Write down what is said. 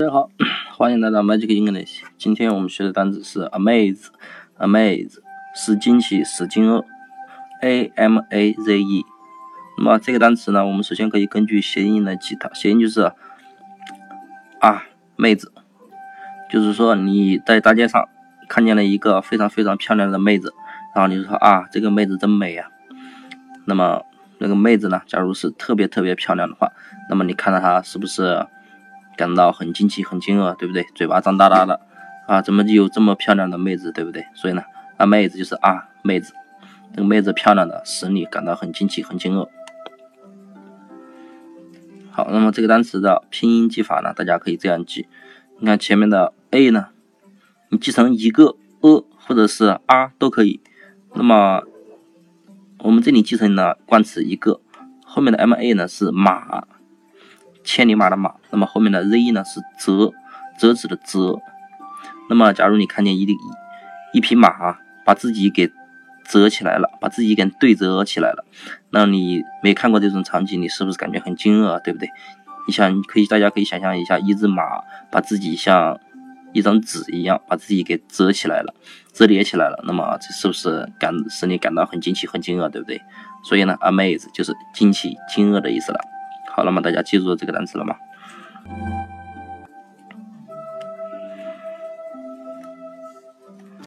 大家好，欢迎来到 Magic English。今天我们学的单词是 amaze，amaze 是惊奇，是惊愕，a m a z e。那么这个单词呢，我们首先可以根据谐音来记它。谐音就是啊，妹子，就是说你在大街上看见了一个非常非常漂亮的妹子，然后你就说啊，这个妹子真美呀。那么那个妹子呢，假如是特别特别漂亮的话，那么你看到她是不是？感到很惊奇、很惊愕，对不对？嘴巴张大大的啊，怎么就有这么漂亮的妹子，对不对？所以呢，啊，妹子就是啊，妹子，这个妹子漂亮的使你感到很惊奇、很惊愕。好，那么这个单词的拼音记法呢，大家可以这样记。你看前面的 a 呢，你记成一个 a 或者是 r 都可以。那么我们这里记成了冠词一个，后面的 m a 呢是马。千里马的马，那么后面的 z 呢是折，折纸的折。那么假如你看见一一匹马把自己给折起来了，把自己给对折起来了，那你没看过这种场景，你是不是感觉很惊愕，对不对？你想可以，大家可以想象一下，一只马把自己像一张纸一样把自己给折起来了，折叠起来了，那么这是不是感使你感到很惊奇、很惊愕，对不对？所以呢，amaze 就是惊奇、惊愕的意思了。好了吗？大家记住这个单词了吗？